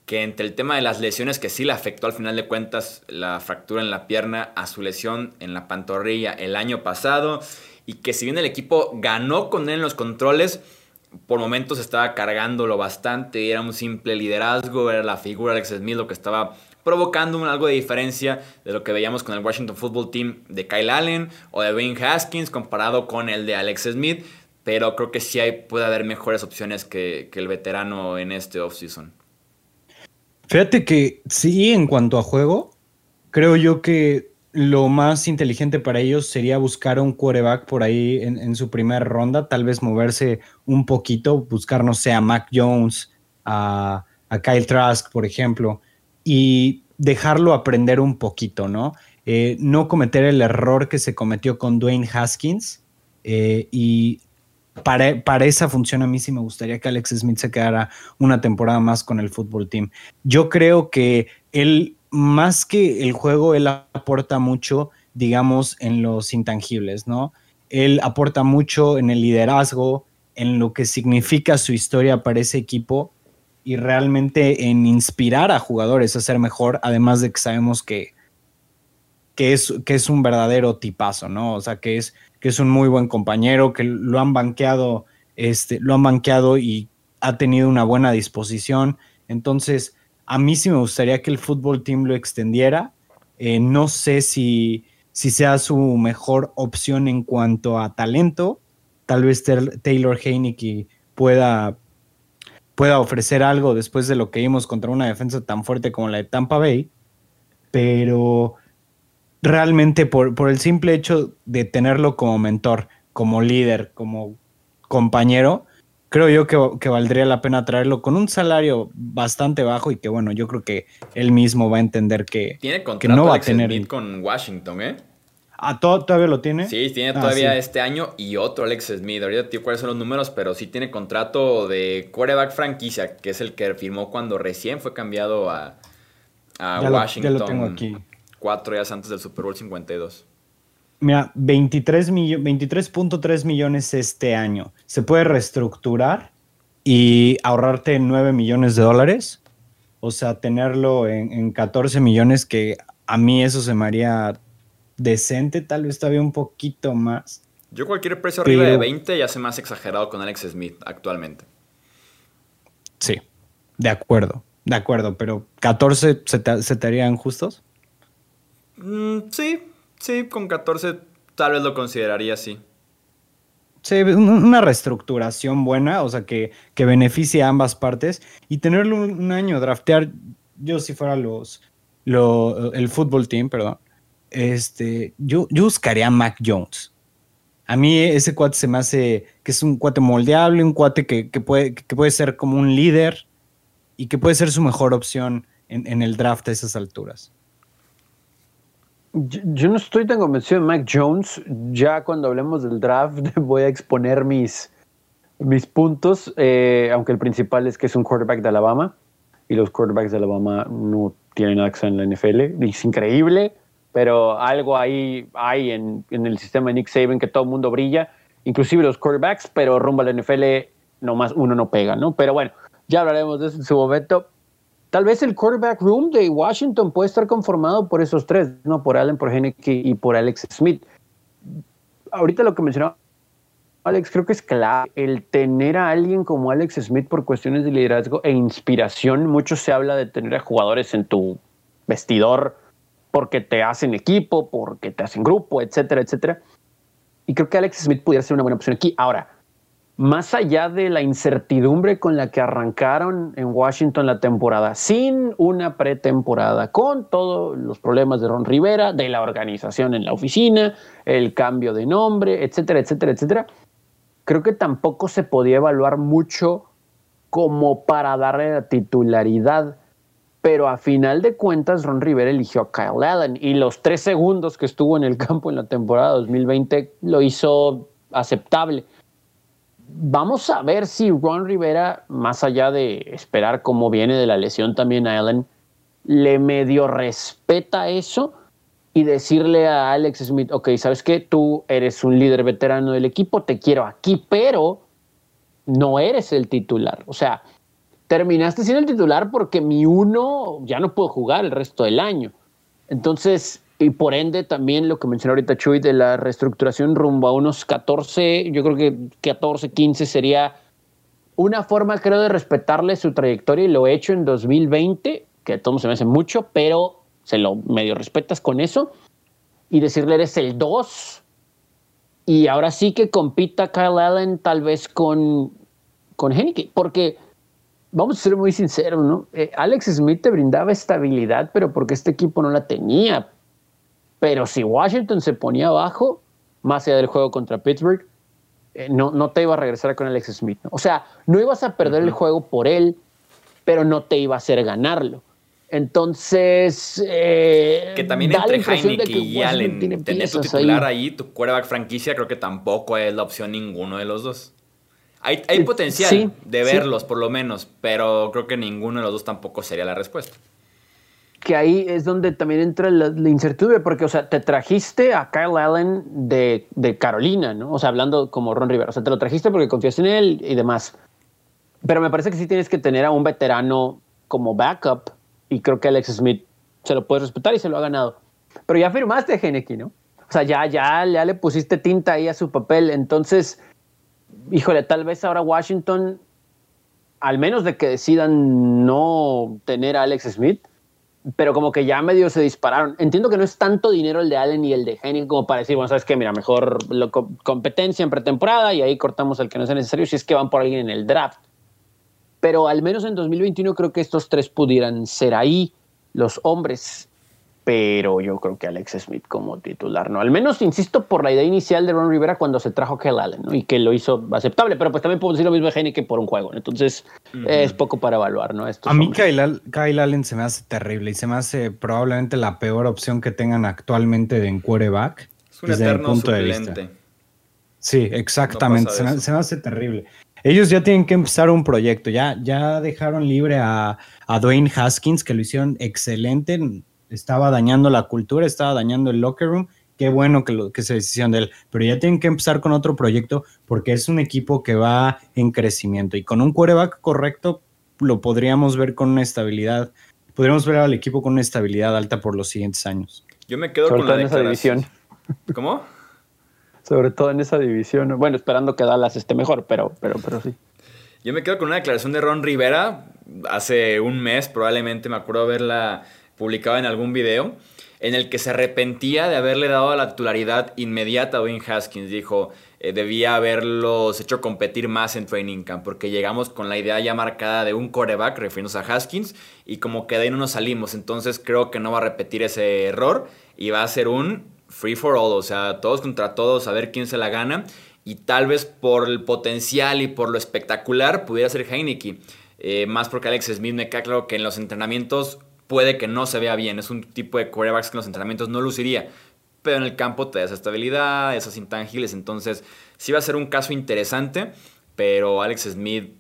Que entre el tema de las lesiones, que sí le afectó al final de cuentas la fractura en la pierna a su lesión en la pantorrilla el año pasado. Y que si bien el equipo ganó con él en los controles, por momentos estaba cargándolo bastante, era un simple liderazgo, era la figura de Alex Smith lo que estaba provocando algo de diferencia de lo que veíamos con el Washington Football Team de Kyle Allen o de Wayne Haskins comparado con el de Alex Smith, pero creo que sí hay, puede haber mejores opciones que, que el veterano en este offseason. Fíjate que sí, en cuanto a juego, creo yo que lo más inteligente para ellos sería buscar un quarterback por ahí en, su primera ronda, tal vez moverse un poquito, buscar, no sé, a Mac Jones, a, Kyle Trask, por ejemplo, y dejarlo aprender un poquito, ¿no? Eh, no cometer el error que se cometió con Dwayne Haskins. Eh, y para, para, esa función a mí sí me gustaría que Alex Smith se quedara una temporada más con el fútbol team. Yo creo que él más que el juego, él aporta mucho, digamos, en los intangibles, ¿no? Él aporta mucho en el liderazgo, en lo que significa su historia para ese equipo y realmente en inspirar a jugadores a ser mejor, además de que sabemos que, que, es, que es un verdadero tipazo, ¿no? O sea, que es, que es un muy buen compañero, que lo han banqueado, este, lo han banqueado y ha tenido una buena disposición. Entonces, a mí sí me gustaría que el fútbol team lo extendiera. Eh, no sé si, si sea su mejor opción en cuanto a talento. Tal vez Taylor Heineke pueda, pueda ofrecer algo después de lo que vimos contra una defensa tan fuerte como la de Tampa Bay. Pero realmente por, por el simple hecho de tenerlo como mentor, como líder, como compañero, creo yo que, valdría la pena traerlo con un salario bastante bajo y que bueno, yo creo que él mismo va a entender que, ¿Tiene que no va a tener con Washington, ¿eh? Ah, ¿todavía lo tiene? Sí, tiene ah, todavía este año y otro Alex Smith. Ahorita tío cuáles son los números, pero sí tiene contrato de quarterback franquicia, que es el que firmó cuando recién fue cambiado a, Washington. ya lo tengo aquí. Cuatro días antes del Super Bowl 52. Mira, 23.3 millones este año. Se puede reestructurar y ahorrarte 9 millones de dólares. O sea, tenerlo en, 14 millones, que a mí eso se me haría decente, tal vez todavía un poquito más. Yo cualquier precio arriba de 20 ya se me hace exagerado con Alex Smith actualmente. Sí, de acuerdo, de acuerdo, pero 14 se te, harían justos. Mm, sí, Sí, con 14 tal vez lo consideraría así. Sí, una reestructuración buena, o sea, que, que beneficie a ambas partes y tenerlo un, año, draftear, yo si fuera los, el fútbol team, perdón, este, yo, yo buscaría a Mac Jones. A mí ese cuate se me hace que es un cuate moldeable, un cuate que, puede, que puede ser como un líder y que puede ser su mejor opción en, el draft a esas alturas. Yo, no estoy tan convencido de Mac Jones. Ya cuando hablemos del draft voy a exponer mis, mis puntos, eh, aunque el principal es que es un quarterback de Alabama y los quarterbacks de Alabama no tienen acceso en la NFL. Es increíble, pero algo ahí hay en, en, el sistema de Nick Saban que todo el mundo brilla, inclusive los quarterbacks, pero rumbo a la NFL nomás uno no pega, ¿no? Pero bueno, ya hablaremos de eso en su momento. Tal vez el quarterback room de Washington puede estar conformado por esos tres, ¿no? Por Allen, por Henneke y por Alex Smith. Ahorita lo que mencionaba Alex, creo que es clave el tener a alguien como Alex Smith por cuestiones de liderazgo e inspiración. Mucho se habla de tener a jugadores en tu vestidor porque te hacen equipo, porque te hacen grupo, etcétera, etcétera. Y creo que Alex Smith pudiera ser una buena opción aquí. Ahora, más allá de la incertidumbre con la que arrancaron en Washington la temporada, sin una pretemporada, con todos los problemas de Ron Rivera, de la organización en la oficina, el cambio de nombre, etcétera, etcétera, etcétera, creo que tampoco se podía evaluar mucho como para darle la titularidad. Pero a final de cuentas, Ron Rivera eligió a Kyle Allen y los tres segundos que estuvo en el campo en la temporada 2020 lo hizo aceptable vamos a ver si Ron Rivera, más allá de esperar cómo viene de la lesión también a Allen, le medio respeta eso y decirle a Alex Smith, ok, sabes que tú eres un líder veterano del equipo, te quiero aquí, pero no eres el titular. O sea, terminaste siendo el titular porque mi uno ya no puedo jugar el resto del año. Entonces, y por ende también lo que mencionó ahorita Chuy de la reestructuración rumbo a unos 14, yo creo que 14, 15 sería una forma creo de respetarle su trayectoria y lo he hecho en 2020, que a todos se me hace mucho, pero se lo medio respetas con eso y decirle eres el 2 y ahora sí que compita Kyle Allen tal vez con, con Henneke, porque vamos a ser muy sinceros, ¿no? Eh, Alex Smith te brindaba estabilidad, pero porque este equipo no la tenía. Pero si Washington se ponía abajo, más allá del juego contra Pittsburgh, eh, no, no te iba a regresar con Alex Smith. O sea, no ibas a perder el juego por él, pero no te iba a hacer ganarlo. Entonces. Eh, que también entre Heineken y Allen, tener tu titular ahí. tu quarterback franquicia, creo que tampoco es la opción ninguno de los dos. Hay, hay potencial de verlos, por lo menos, pero creo que ninguno de los dos tampoco sería la respuesta. Que ahí es donde también entra la, incertidumbre, porque, o sea, te trajiste a Kyle Allen de, de, Carolina, ¿no? O sea, hablando como Ron Rivera, o sea, te lo trajiste porque confías en él y demás. Pero me parece que sí tienes que tener a un veterano como backup y creo que Alex Smith se lo puede respetar y se lo ha ganado. Pero ya firmaste a Geneki, ¿no? O sea, ya, ya, ya le pusiste tinta ahí a su papel. Entonces, híjole, tal vez ahora Washington, al menos de que decidan no tener a Alex Smith, pero como que ya medio se dispararon. Entiendo que no es tanto dinero el de Allen y el de Henning como para decir, bueno, sabes qué, mira, mejor competencia en pretemporada y ahí cortamos el que no sea necesario si es que van por alguien en el draft pero al menos en 2021 creo que estos tres pudieran ser ahí los hombres. Pero yo creo que Alex Smith como titular, ¿no? Al menos, insisto, por la idea inicial de Ron Rivera cuando se trajo a Kyle Allen, ¿no? Y que lo hizo aceptable, pero pues también puedo decir lo mismo de que por un juego, Entonces, es poco para evaluar, ¿no? a mí Kyle, Allen se me hace terrible y se me hace probablemente la peor opción que tengan actualmente de en quarterback. Es un desde punto de vista. Sí, exactamente. se, me, hace terrible. Ellos ya tienen que empezar un proyecto, ya, ya dejaron libre a, Dwayne Haskins, que lo hicieron excelente, estaba dañando la cultura, estaba dañando el locker room, qué bueno que, lo, que se decisión de él, pero ya tienen que empezar con otro proyecto porque es un equipo que va en crecimiento y con un quarterback correcto lo podríamos ver con una estabilidad, podríamos ver al equipo con una estabilidad alta por los siguientes años. Yo me quedo con la esa división. ¿Cómo? sobre todo en esa división. Bueno, esperando que Dallas esté mejor, pero, pero, pero sí. Yo me quedo con una declaración de Ron Rivera hace un mes, probablemente me acuerdo haberla publicado en algún video, en el que se arrepentía de haberle dado la titularidad inmediata a Wayne Haskins. Dijo, eh, debía haberlos hecho competir más en Training Camp, porque llegamos con la idea ya marcada de un coreback, refiriéndose a Haskins, y como que de ahí no nos salimos. Entonces creo que no va a repetir ese error y va a ser un free for all, o sea, todos contra todos, a ver quién se la gana. Y tal vez por el potencial y por lo espectacular pudiera ser Heineke. Eh, más porque Alex Smith me queda claro que en los entrenamientos puede que no se vea bien. Es un tipo de quarterbacks que en los entrenamientos no luciría. Pero en el campo te da esa estabilidad, esas intangibles. Entonces, sí va a ser un caso interesante. Pero Alex Smith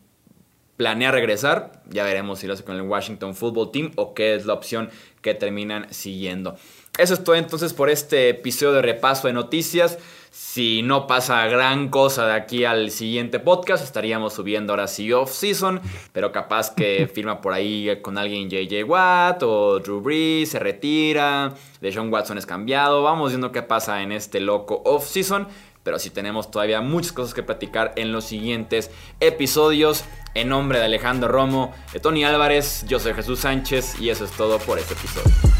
planea regresar. Ya veremos si lo hace con el Washington Football Team o qué es la opción que terminan siguiendo. Eso es todo entonces por este episodio de repaso de noticias. Si no pasa gran cosa de aquí al siguiente podcast, estaríamos subiendo ahora sí off-season, pero capaz que firma por ahí con alguien JJ Watt o Drew Brees, se retira, Deshaun Watson es cambiado, vamos viendo qué pasa en este loco off-season, pero sí tenemos todavía muchas cosas que platicar en los siguientes episodios. En nombre de Alejandro Romo, de Tony Álvarez, yo soy Jesús Sánchez y eso es todo por este episodio.